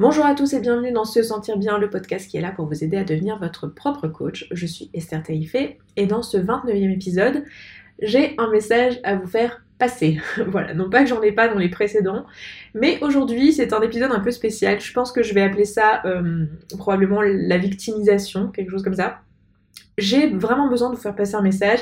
Bonjour à tous et bienvenue dans Se Sentir Bien, le podcast qui est là pour vous aider à devenir votre propre coach. Je suis Esther Taïfé et dans ce 29e épisode, j'ai un message à vous faire passer. voilà, non pas que j'en ai pas dans les précédents, mais aujourd'hui c'est un épisode un peu spécial. Je pense que je vais appeler ça euh, probablement la victimisation, quelque chose comme ça. J'ai vraiment besoin de vous faire passer un message.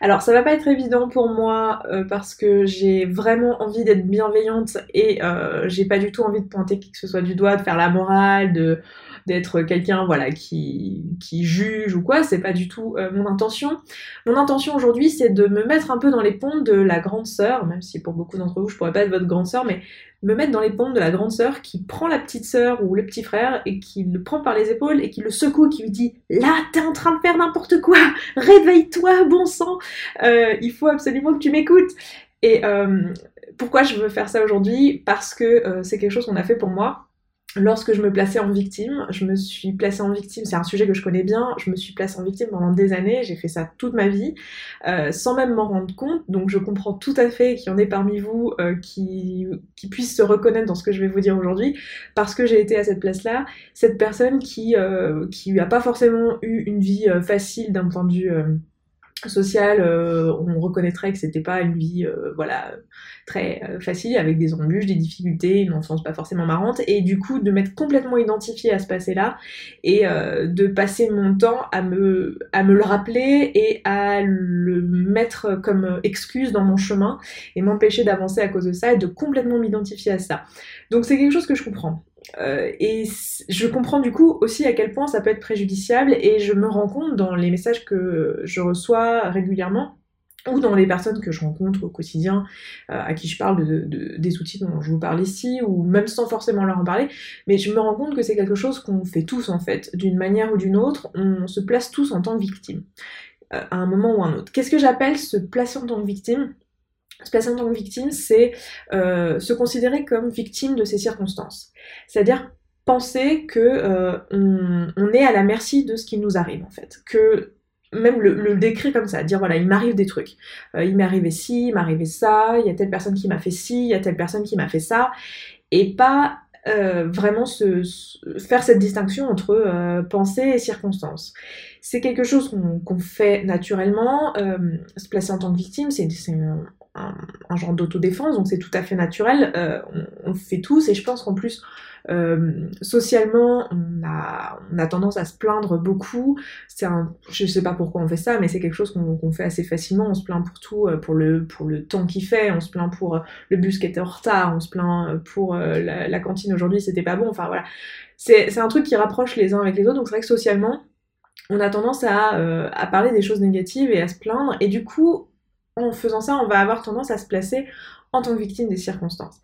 Alors ça va pas être évident pour moi euh, parce que j'ai vraiment envie d'être bienveillante et euh, j'ai pas du tout envie de pointer qui que ce soit du doigt, de faire la morale, de d'être quelqu'un voilà qui, juge ou quoi, c'est pas du tout euh, mon intention. Mon intention aujourd'hui c'est de me mettre un peu dans les ponts de la grande sœur, même si pour beaucoup d'entre vous je pourrais pas être votre grande sœur, mais me mettre dans les pompes de la grande sœur qui prend la petite sœur ou le petit frère et qui le prend par les épaules et qui le secoue, qui lui dit là t'es en train de faire n'importe quoi, réveille-toi bon sang, euh, il faut absolument que tu m'écoutes. Et euh, pourquoi je veux faire ça aujourd'hui? Parce que c'est quelque chose qu'on a fait pour moi lorsque je me plaçais en victime, je me suis placée en victime, c'est un sujet que je connais bien, je me suis placée en victime pendant des années, j'ai fait ça toute ma vie, euh, sans même m'en rendre compte, donc je comprends tout à fait qu'il y en ait parmi vous euh, qui, qui puissent se reconnaître dans ce que je vais vous dire aujourd'hui, parce que j'ai été à cette place-là, cette personne qui, euh, qui n'a pas forcément eu une vie facile d'un point de vue sociale, euh, on reconnaîtrait que c'était pas une vie euh, voilà très euh, facile avec des embûches, des difficultés, une enfance pas forcément marrante et du coup de m'être complètement identifiée à ce passé-là et de passer mon temps à me à me le rappeler et à le mettre comme excuse dans mon chemin et m'empêcher d'avancer à cause de ça et de complètement m'identifier à ça. Donc c'est quelque chose que je comprends. Euh, et je comprends du coup aussi à quel point ça peut être préjudiciable et je me rends compte dans les messages que je reçois régulièrement ou dans les personnes que je rencontre au quotidien, euh, à qui je parle de, des outils dont je vous parle ici, ou même sans forcément leur en parler, mais je me rends compte que c'est quelque chose qu'on fait tous en fait, d'une manière ou d'une autre, on se place tous en tant que victime, euh, à un moment ou à un autre. Qu'est-ce que j'appelle se placer en tant que victime? Se placer en tant que victime, c'est euh, se considérer comme victime de ces circonstances. C'est-à-dire penser que euh, on, est à la merci de ce qui nous arrive en fait. Que même le, le décrire comme ça, dire voilà, il m'arrive des trucs. Euh, il m'est arrivé ci, il m'est arrivé ça, il y a telle personne qui m'a fait ci, il y a telle personne qui m'a fait ça. Et pas vraiment faire cette distinction entre pensée et circonstance. C'est quelque chose qu'on fait naturellement. se placer en tant que victime, c'est un, genre d'autodéfense, donc c'est tout à fait naturel. Euh, on, le fait tous, et je pense qu'en plus, euh, socialement, on a, on a tendance à se plaindre beaucoup. C'est je sais pas pourquoi on fait ça, mais c'est quelque chose qu'on fait assez facilement. On se plaint pour tout, euh, pour le, pour le temps qu'il fait, on se plaint pour le bus qui était en retard, on se plaint pour la, cantine aujourd'hui, c'était pas bon. Enfin voilà, c'est un truc qui rapproche les uns avec les autres. Donc c'est vrai que socialement, on a tendance à, à parler des choses négatives et à se plaindre, et du coup, en faisant ça, on va avoir tendance à se placer en tant que victime des circonstances.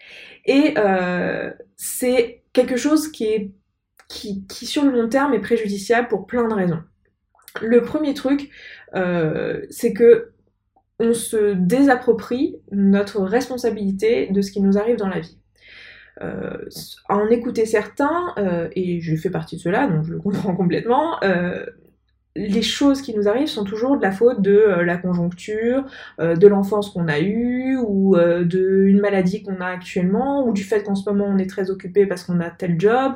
Et euh, c'est quelque chose qui, est, qui, sur le long terme, est préjudiciable pour plein de raisons. Le premier truc, euh, c'est que on se désapproprie notre responsabilité de ce qui nous arrive dans la vie. Euh, en écouter certains, et je fais partie de cela, donc je le comprends complètement, les choses qui nous arrivent sont toujours de la faute de euh, la conjoncture, euh, de l'enfance qu'on a eue, ou euh, d'une maladie qu'on a actuellement, ou du fait qu'en ce moment on est très occupé parce qu'on a tel job,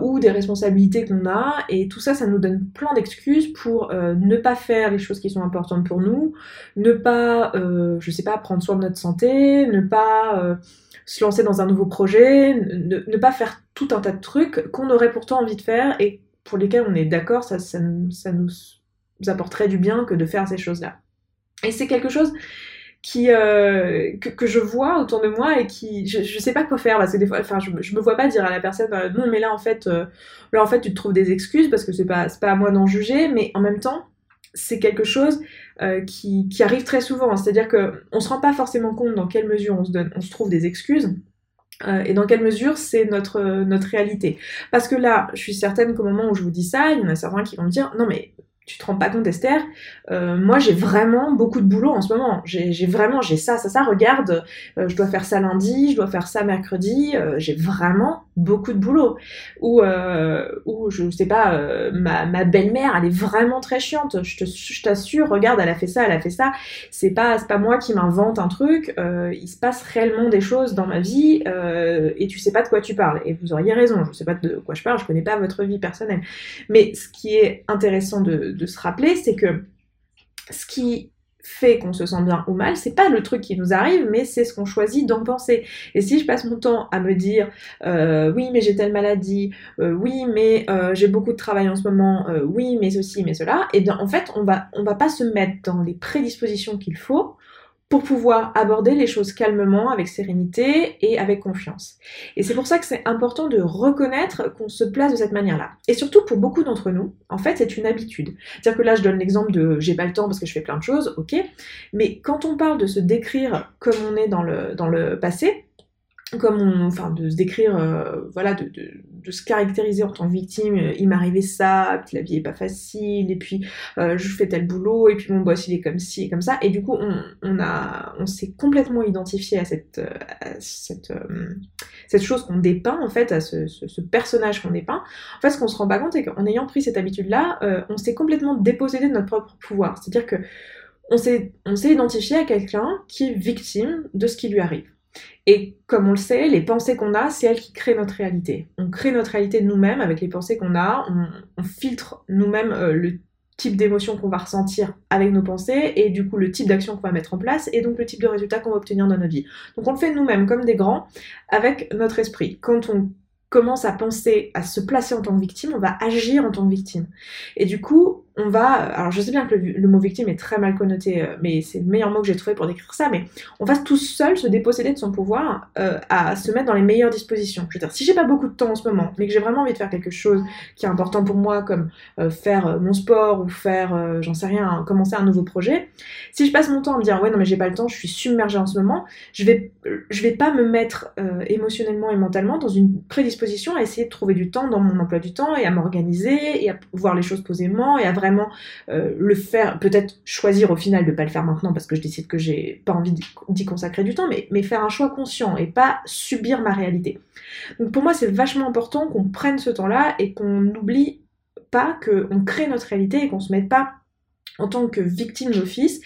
ou des responsabilités qu'on a, et tout ça, ça nous donne plein d'excuses pour ne pas faire les choses qui sont importantes pour nous, ne pas, je sais pas, prendre soin de notre santé, ne pas se lancer dans un nouveau projet, ne, ne pas faire tout un tas de trucs qu'on aurait pourtant envie de faire et pour lesquels on est d'accord, ça, nous apporterait du bien que de faire ces choses-là. Et c'est quelque chose euh, que, je vois autour de moi et qui je, je sais pas quoi faire parce que des fois enfin je, je me vois pas dire à la personne euh, non mais là en fait euh, là en fait tu te trouves des excuses parce que c'est pas pas à moi d'en juger mais en même temps c'est quelque chose qui, arrive très souvent c'est à dire que on se rend pas forcément compte dans quelle mesure on se trouve des excuses euh, et dans quelle mesure c'est notre, notre réalité? Parce que là, je suis certaine qu'au moment où je vous dis ça, il y en a certains qui vont me dire non mais tu te rends pas compte Esther, euh, moi j'ai vraiment beaucoup de boulot en ce moment. J'ai vraiment, j'ai ça, ça, ça, regarde, euh, je dois faire ça lundi, je dois faire ça mercredi, euh, j'ai vraiment beaucoup de boulot. Ou, ou je sais pas, ma, ma belle-mère, elle est vraiment très chiante, je t'assure, regarde, elle a fait ça, elle a fait ça. C'est pas, pas moi qui m'invente un truc, il se passe réellement des choses dans ma vie et tu sais pas de quoi tu parles. Et vous auriez raison, je sais pas de quoi je parle, je connais pas votre vie personnelle. Mais ce qui est intéressant de, se rappeler, c'est que ce qui fait qu'on se sent bien ou mal, c'est pas le truc qui nous arrive, mais c'est ce qu'on choisit d'en penser. Et si je passe mon temps à me dire euh, oui mais j'ai telle maladie, euh, oui mais euh, j'ai beaucoup de travail en ce moment, oui mais ceci mais cela, et eh bien en fait on va on va pas se mettre dans les prédispositions qu'il faut pour pouvoir aborder les choses calmement, avec sérénité et avec confiance. Et c'est pour ça que c'est important de reconnaître qu'on se place de cette manière-là. Et surtout pour beaucoup d'entre nous, en fait, c'est une habitude. C'est-à-dire que là, je donne l'exemple de j'ai pas le temps parce que je fais plein de choses, ok. Mais quand on parle de se décrire comme on est dans le, dans le passé, comme on, enfin, de se décrire, euh, voilà, de, se caractériser en tant que victime, euh, il m'arrivait ça, puis la vie est pas facile, et puis euh, je fais tel boulot, et puis mon boss il est comme ci et comme ça, et du coup on, s'est complètement identifié à cette, chose qu'on dépeint en fait, à ce, personnage qu'on dépeint. En fait, ce qu'on se rend pas compte, c'est qu'en ayant pris cette habitude-là, on s'est complètement dépossédé de notre propre pouvoir. C'est-à-dire que on s'est identifié à quelqu'un qui est victime de ce qui lui arrive. Et comme on le sait, les pensées qu'on a, c'est elles qui créent notre réalité. On crée notre réalité nous-mêmes avec les pensées qu'on a, on, filtre nous-mêmes euh, le type d'émotion qu'on va ressentir avec nos pensées et du coup le type d'action qu'on va mettre en place et donc le type de résultat qu'on va obtenir dans notre vie. Donc on le fait nous-mêmes comme des grands avec notre esprit. Quand on commence à penser à se placer en tant que victime, on va agir en tant que victime. Et du coup, on va, alors je sais bien que le, mot victime est très mal connoté, euh, mais c'est le meilleur mot que j'ai trouvé pour décrire ça, mais on va tout seul se déposséder de son pouvoir euh, à se mettre dans les meilleures dispositions. Je veux dire, si j'ai pas beaucoup de temps en ce moment, mais que j'ai vraiment envie de faire quelque chose qui est important pour moi, comme euh, faire mon sport ou faire, j'en sais rien, commencer un nouveau projet, si je passe mon temps à me dire ouais non mais j'ai pas le temps, je suis submergée en ce moment, je vais, je vais pas me mettre émotionnellement et mentalement dans une prédisposition à essayer de trouver du temps dans mon emploi du temps et à m'organiser et à voir les choses posément et à vraiment euh, le faire, peut-être choisir au final de pas le faire maintenant parce que je décide que j'ai pas envie d'y consacrer du temps, mais, mais faire un choix conscient et pas subir ma réalité. Donc pour moi, c'est vachement important qu'on prenne ce temps-là et qu'on n'oublie pas qu'on crée notre réalité et qu'on se mette pas en tant que victime d'office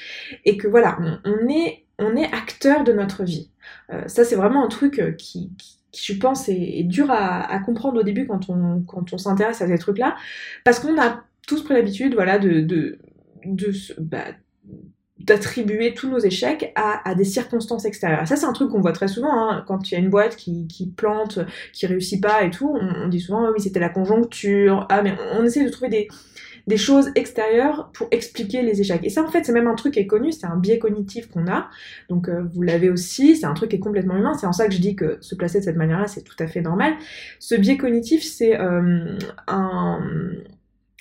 et que voilà, on, est, on est acteur de notre vie. Euh, ça, c'est vraiment un truc euh, qui, je pense, est, dur à, à, comprendre au début quand on, quand on s'intéresse à ces trucs-là, parce qu'on a tous pris l'habitude, voilà, de, de, bah, d'attribuer tous nos échecs à, à, des circonstances extérieures. ça, c'est un truc qu'on voit très souvent, hein, quand il y a une boîte qui, qui, plante, qui réussit pas et tout, on, dit souvent, ah oui, c'était la conjoncture, ah, mais on, essaie de trouver des, des choses extérieures pour expliquer les échecs. Et ça, en fait, c'est même un truc qui est connu, c'est un biais cognitif qu'on a. Donc, euh, vous l'avez aussi, c'est un truc qui est complètement humain. C'est en ça que je dis que se placer de cette manière-là, c'est tout à fait normal. Ce biais cognitif, c'est euh, un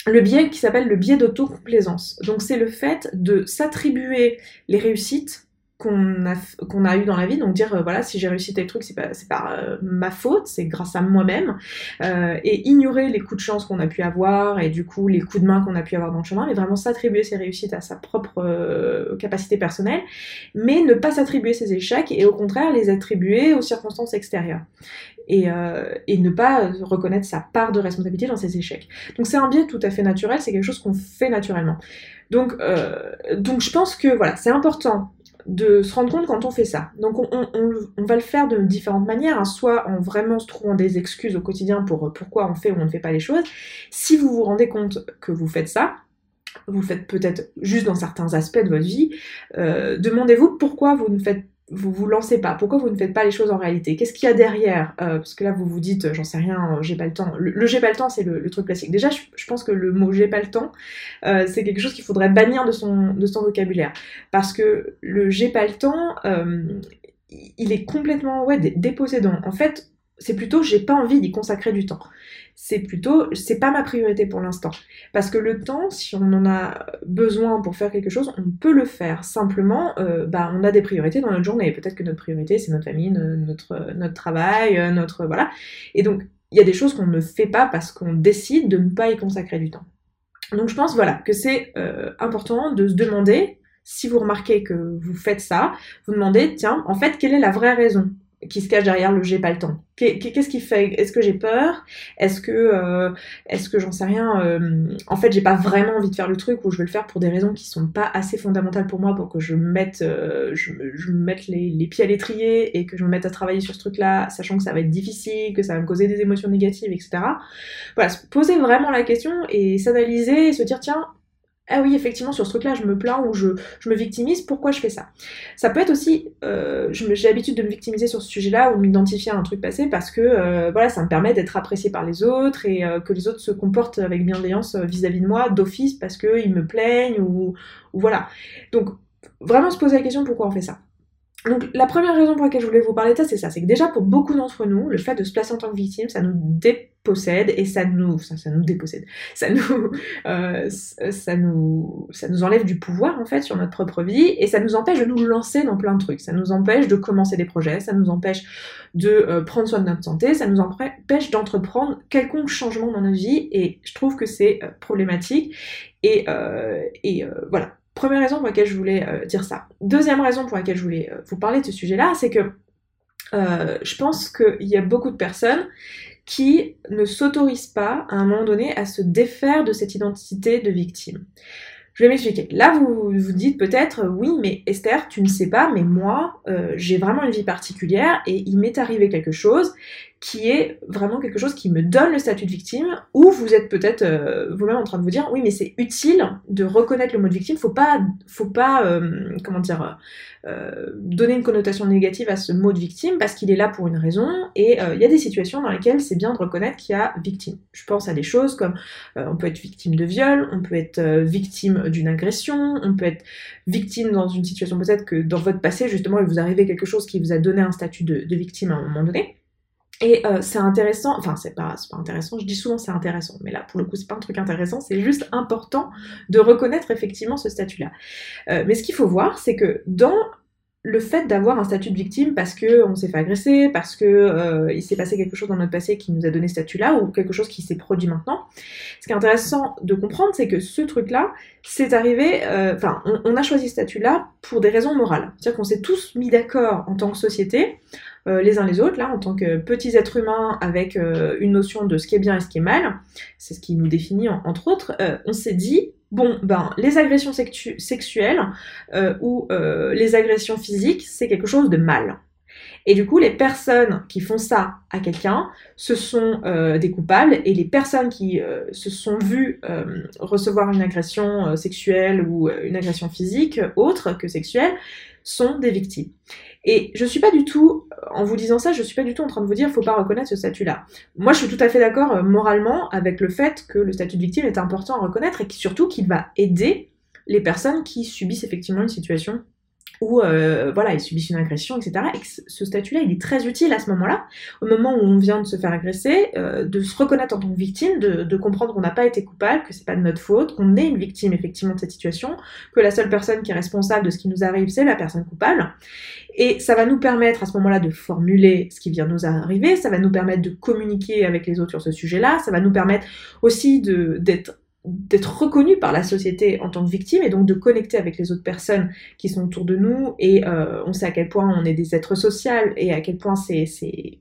le biais qui s'appelle le biais d'autocomplaisance. Donc c'est le fait de s'attribuer les réussites qu'on a, a eu dans la vie, donc dire euh, voilà si j'ai réussi tel truc c'est pas c'est par euh, ma faute, c'est grâce à moi-même euh, et ignorer les coups de chance qu'on a pu avoir et du coup les coups de main qu'on a pu avoir dans le chemin, mais vraiment s'attribuer ses réussites à sa propre capacité personnelle, mais ne pas s'attribuer ses échecs et au contraire les attribuer aux circonstances extérieures et, et ne pas reconnaître sa part de responsabilité dans ses échecs. Donc c'est un biais tout à fait naturel, c'est quelque chose qu'on fait naturellement. Donc, donc je pense que voilà, c'est important de se rendre compte quand on fait ça. Donc on, va le faire de différentes manières, hein. soit en vraiment se trouvant des excuses au quotidien pour pourquoi on fait ou on ne fait pas les choses. Si vous vous rendez compte que vous faites ça, vous le faites peut-être juste dans certains aspects de votre vie, euh, demandez-vous pourquoi vous ne faites vous vous lancez pas Pourquoi vous ne faites pas les choses en réalité? Qu'est-ce qu'il y a derrière? Euh, Parce que là, vous vous dites, j'en sais rien, j'ai pas le temps. Le, j'ai pas le temps, c'est le, truc classique. Déjà, je, pense que le mot j'ai pas le temps, euh, c'est quelque chose qu'il faudrait bannir de son, vocabulaire. Parce que le j'ai pas le temps, euh, il est complètement ouais, dépossédant. En fait, c'est plutôt j'ai pas envie d'y consacrer du temps c'est plutôt, c'est pas ma priorité pour l'instant. Parce que le temps, si on en a besoin pour faire quelque chose, on peut le faire. Simplement, euh, bah, on a des priorités dans notre journée. Peut-être que notre priorité, c'est notre famille, notre, travail, euh, notre, voilà. Et donc, il y a des choses qu'on ne fait pas parce qu'on décide de ne pas y consacrer du temps. Donc je pense voilà que c'est euh, important de se demander si vous remarquez que vous faites ça, vous demandez tiens en fait quelle est la vraie raison qui se cache derrière le j'ai pas le temps. Qu'est-ce qui fait Est-ce que j'ai peur? Est-ce que, euh, est-ce que j'en sais rien euh, En fait, j'ai pas vraiment envie de faire le truc ou je veux le faire pour des raisons qui sont pas assez fondamentales pour moi pour que je mette, euh, je, je, me mette les, les, pieds à l'étrier et que je me mette à travailler sur ce truc-là, sachant que ça va être difficile, que ça va me causer des émotions négatives, etc. Voilà, se poser vraiment la question et s'analyser et se dire tiens, ah oui, effectivement, sur ce truc-là, je me plains ou je, je, me victimise, pourquoi je fais ça? Ça peut être aussi, euh, j'ai l'habitude de me victimiser sur ce sujet-là ou de m'identifier à un truc passé parce que euh, voilà, ça me permet d'être apprécié par les autres et euh, que les autres se comportent avec bienveillance euh, vis-à-vis de moi d'office parce qu'ils me plaignent ou, ou voilà. Donc, vraiment se poser la question pourquoi on fait ça? Donc la première raison pour laquelle je voulais vous parler de ça, c'est ça, c'est que déjà pour beaucoup d'entre nous, le fait de se placer en tant que victime, ça nous dépossède et ça nous, ça, nous dépossède, ça nous, euh, ça nous, ça nous enlève du pouvoir en fait sur notre propre vie et ça nous empêche de nous lancer dans plein de trucs. Ça nous empêche de commencer des projets, ça nous empêche de euh, prendre soin de notre santé, ça nous empêche d'entreprendre quelconque changement dans notre vie et je trouve que c'est euh, problématique et, et voilà Première raison pour laquelle je voulais dire ça. Deuxième raison pour laquelle je voulais vous parler de ce sujet-là, c'est que je pense qu'il y a beaucoup de personnes qui ne s'autorisent pas à un moment donné à se défaire de cette identité de victime. Je vais m'expliquer. Là, vous vous dites peut-être, oui, mais Esther, tu ne sais pas, mais moi, j'ai vraiment une vie particulière et il m'est arrivé quelque chose qui est vraiment quelque chose qui me donne le statut de victime, ou vous êtes peut-être euh, vous-même en train de vous dire oui mais c'est utile de reconnaître le mot de victime, faut pas, faut pas euh, comment dire euh, donner une connotation négative à ce mot de victime parce qu'il est là pour une raison et il y a des situations dans lesquelles c'est bien de reconnaître qu'il y a victime. Je pense à des choses comme on peut être victime de viol, on peut être victime d'une agression, on peut être victime dans une situation peut-être que dans votre passé justement il vous arrivait quelque chose qui vous a donné un statut de victime à un moment donné. Et euh, c'est intéressant, enfin c'est pas, pas intéressant, je dis souvent c'est intéressant, mais là pour le coup c'est pas un truc intéressant, c'est juste important de reconnaître effectivement ce statut-là. Euh, mais ce qu'il faut voir, c'est que dans le fait d'avoir un statut de victime parce que on s'est fait agresser, parce que euh, il s'est passé quelque chose dans notre passé qui nous a donné ce statut-là, ou quelque chose qui s'est produit maintenant, ce qui est intéressant de comprendre, c'est que ce truc-là, c'est arrivé, euh, enfin on, a choisi ce statut-là pour des raisons morales. C'est-à-dire qu'on s'est tous mis d'accord en tant que société euh, les uns les autres, là, en tant que petits êtres humains avec une notion de ce qui est bien et ce qui est mal, c'est ce qui nous définit entre autres, on s'est dit, bon, ben, les agressions sexuelles ou les agressions physiques, c'est quelque chose de mal. Et du coup, les personnes qui font ça à quelqu'un, ce sont des coupables, et les personnes qui se sont vues recevoir une agression sexuelle ou une agression physique autre que sexuelle, sont des victimes. Et je suis pas du tout, en vous disant ça, je suis pas du tout en train de vous dire faut pas reconnaître ce statut-là. Moi, je suis tout à fait d'accord euh, moralement avec le fait que le statut de victime est important à reconnaître et surtout qu'il va aider les personnes qui subissent effectivement une situation où euh, voilà, ils subissent une agression, etc. Et ce statut-là, il est très utile à ce moment-là, au moment où on vient de se faire agresser, euh, de se reconnaître en tant que victime, de, de comprendre qu'on n'a pas été coupable, que c'est pas de notre faute, qu'on est une victime effectivement de cette situation, que la seule personne qui est responsable de ce qui nous arrive, c'est la personne coupable. Et ça va nous permettre à ce moment-là de formuler ce qui vient nous arriver, ça va nous permettre de communiquer avec les autres sur ce sujet-là, ça va nous permettre aussi d'être d'être reconnu par la société en tant que victime et donc de connecter avec les autres personnes qui sont autour de nous et euh, on sait à quel point on est des êtres sociaux et à quel point c'est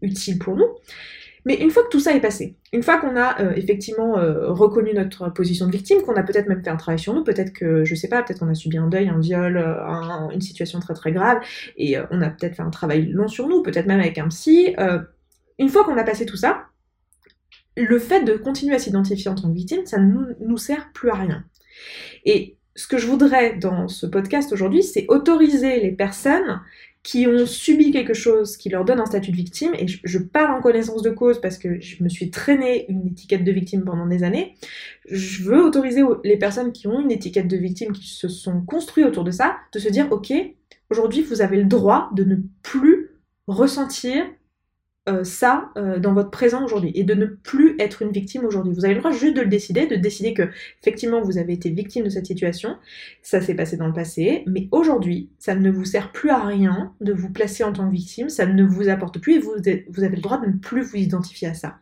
utile pour nous. Mais une fois que tout ça est passé, une fois qu'on a euh, effectivement euh, reconnu notre position de victime, qu'on a peut-être même fait un travail sur nous, peut-être que, je sais pas, peut-être qu'on a subi un deuil, un viol, une situation très très grave, et on a peut-être fait un travail long sur nous, peut-être même avec un psy, une fois qu'on a passé tout ça, le fait de continuer à s'identifier en tant que victime, ça ne nous, sert plus à rien. Et ce que je voudrais dans ce podcast aujourd'hui, c'est autoriser les personnes qui ont subi quelque chose qui leur donne un statut de victime, et je, parle en connaissance de cause parce que je me suis traîné une étiquette de victime pendant des années, je veux autoriser les personnes qui ont une étiquette de victime, qui se sont construites autour de ça, de se dire, ok, aujourd'hui vous avez le droit de ne plus ressentir euh, ça euh, dans votre présent aujourd'hui et de ne plus être une victime aujourd'hui. Vous avez le droit juste de le décider, de décider que effectivement vous avez été victime de cette situation, ça s'est passé dans le passé, mais aujourd'hui ça ne vous sert plus à rien de vous placer en tant que victime, ça ne vous apporte plus et vous, vous avez le droit de ne plus vous identifier à ça.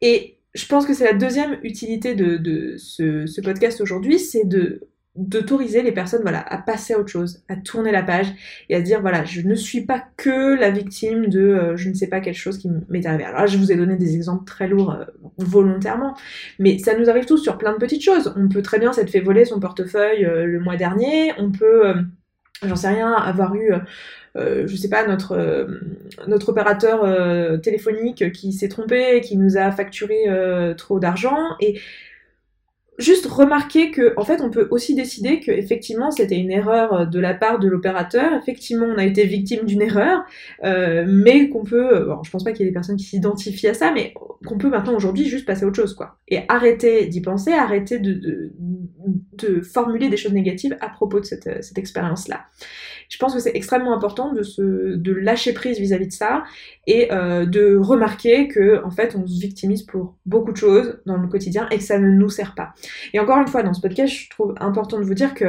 Et je pense que c'est la deuxième utilité de, ce, podcast aujourd'hui, c'est de d'autoriser les personnes voilà à passer à autre chose, à tourner la page et à dire voilà je ne suis pas que la victime de euh, je ne sais pas quelque chose qui m'est arrivé. Alors là, je vous ai donné des exemples très lourds euh, volontairement, mais ça nous arrive tous sur plein de petites choses. On peut très bien s'être fait voler son portefeuille euh, le mois dernier, on peut j'en sais rien avoir eu je sais pas, notre, notre opérateur téléphonique qui s'est trompé qui nous a facturé trop d'argent. Et juste remarquer que en fait on peut aussi décider que effectivement c'était une erreur de la part de l'opérateur. Effectivement on a été victime d'une erreur mais qu'on peut bon, je pense pas qu'il y ait des personnes qui s'identifient à ça mais qu'on peut maintenant aujourd'hui juste passer à autre chose quoi. Et arrêter d'y penser arrêter de, formuler des choses négatives à propos de cette, cette expérience là je pense que c'est extrêmement important de, se, de lâcher prise vis-à-vis de ça et euh, de remarquer que en fait on se victimise pour beaucoup de choses dans le quotidien et que ça ne nous sert pas. Et encore une fois, dans ce podcast, je trouve important de vous dire que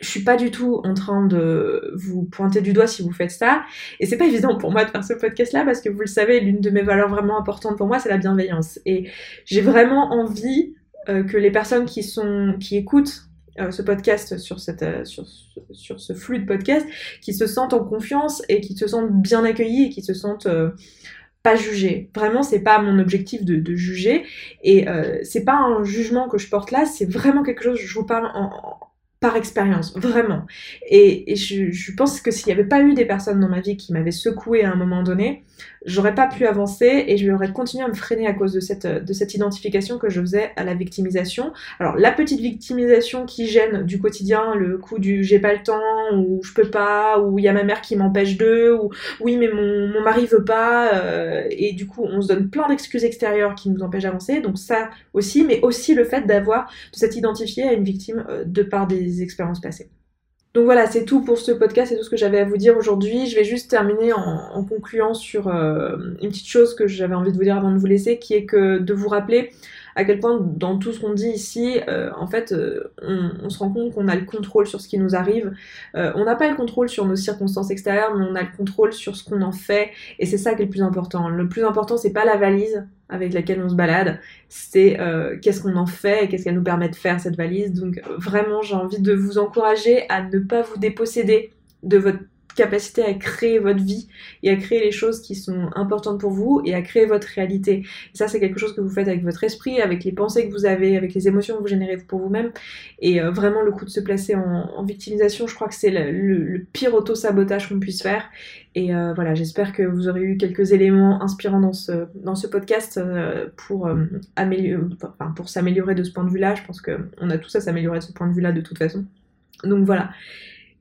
je suis pas du tout en train de vous pointer du doigt si vous faites ça. Et c'est pas évident pour moi de faire ce podcast là parce que vous le savez, l'une de mes valeurs vraiment importantes pour moi, c'est la bienveillance. Et j'ai vraiment envie euh, que les personnes qui sont, qui écoutent euh, ce podcast, sur, cette, euh, sur, sur, ce flux de podcast, qui se sentent en confiance et qui se sentent bien accueillis et qui se sentent euh, pas jugés. Vraiment, c'est pas mon objectif de, de juger et c'est pas un jugement que je porte là, c'est vraiment quelque chose, je vous parle en, par expérience, vraiment. Et, et je, je, pense que s'il n'y avait pas eu des personnes dans ma vie qui m'avaient secoué à un moment donné, j'aurais pas pu avancer et je aurais continué à me freiner à cause de cette, de cette identification que je faisais à la victimisation. Alors la petite victimisation qui gêne du quotidien, le coup du j'ai pas le temps, ou je peux pas, ou il y a ma mère qui m'empêche d'eux, ou oui mais mon, mon mari veut pas, euh, et du coup on se donne plein d'excuses extérieures qui nous empêchent d'avancer, donc ça aussi, mais aussi le fait d'avoir, de s'être identifié à une victime euh, de par des expériences passées. Donc voilà, c'est tout pour ce podcast, c'est tout ce que j'avais à vous dire aujourd'hui. Je vais juste terminer en, concluant sur euh, une petite chose que j'avais envie de vous dire avant de vous laisser, qui est que de vous rappeler à quel point dans tout ce qu'on dit ici, euh, en fait, euh, on, se rend compte qu'on a le contrôle sur ce qui nous arrive. on n'a pas le contrôle sur nos circonstances extérieures, mais on a le contrôle sur ce qu'on en fait, et c'est ça qui est le plus important. Le plus important, c'est pas la valise, avec laquelle on se balade, c'est euh, qu'est-ce qu'on en fait et qu'est-ce qu'elle nous permet de faire cette valise. Donc euh, vraiment, j'ai envie de vous encourager à ne pas vous déposséder de votre capacité à créer votre vie et à créer les choses qui sont importantes pour vous et à créer votre réalité. ça, c'est quelque chose que vous faites avec votre esprit, avec les pensées que vous avez, avec les émotions que vous générez pour vous-même. Et euh, vraiment, le coup de se placer en, victimisation, je crois que c'est le, pire auto-sabotage qu'on puisse faire. Et euh, voilà, j'espère que vous aurez eu quelques éléments inspirants dans ce, dans ce podcast euh, pour, améliorer, pour s'améliorer de ce point de vue-là. Je pense qu'on a tous à s'améliorer de ce point de vue-là de toute façon. Donc voilà.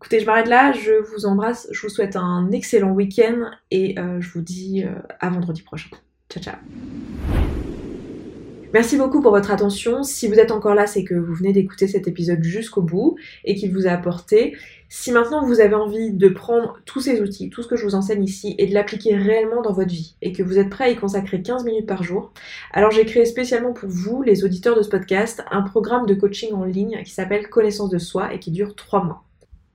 Écoutez, je m'arrête là, je vous embrasse, je vous souhaite un excellent week-end et euh, je vous dis euh, à vendredi prochain. Ciao ciao Merci beaucoup pour votre attention. Si vous êtes encore là, c'est que vous venez d'écouter cet épisode jusqu'au bout et qu'il vous a apporté. Si maintenant vous avez envie de prendre tous ces outils, tout ce que je vous enseigne ici, et de l'appliquer réellement dans votre vie, et que vous êtes prêt à y consacrer 15 minutes par jour, alors j'ai créé spécialement pour vous, les auditeurs de ce podcast, un programme de coaching en ligne qui s'appelle Connaissance de soi et qui dure 3 mois.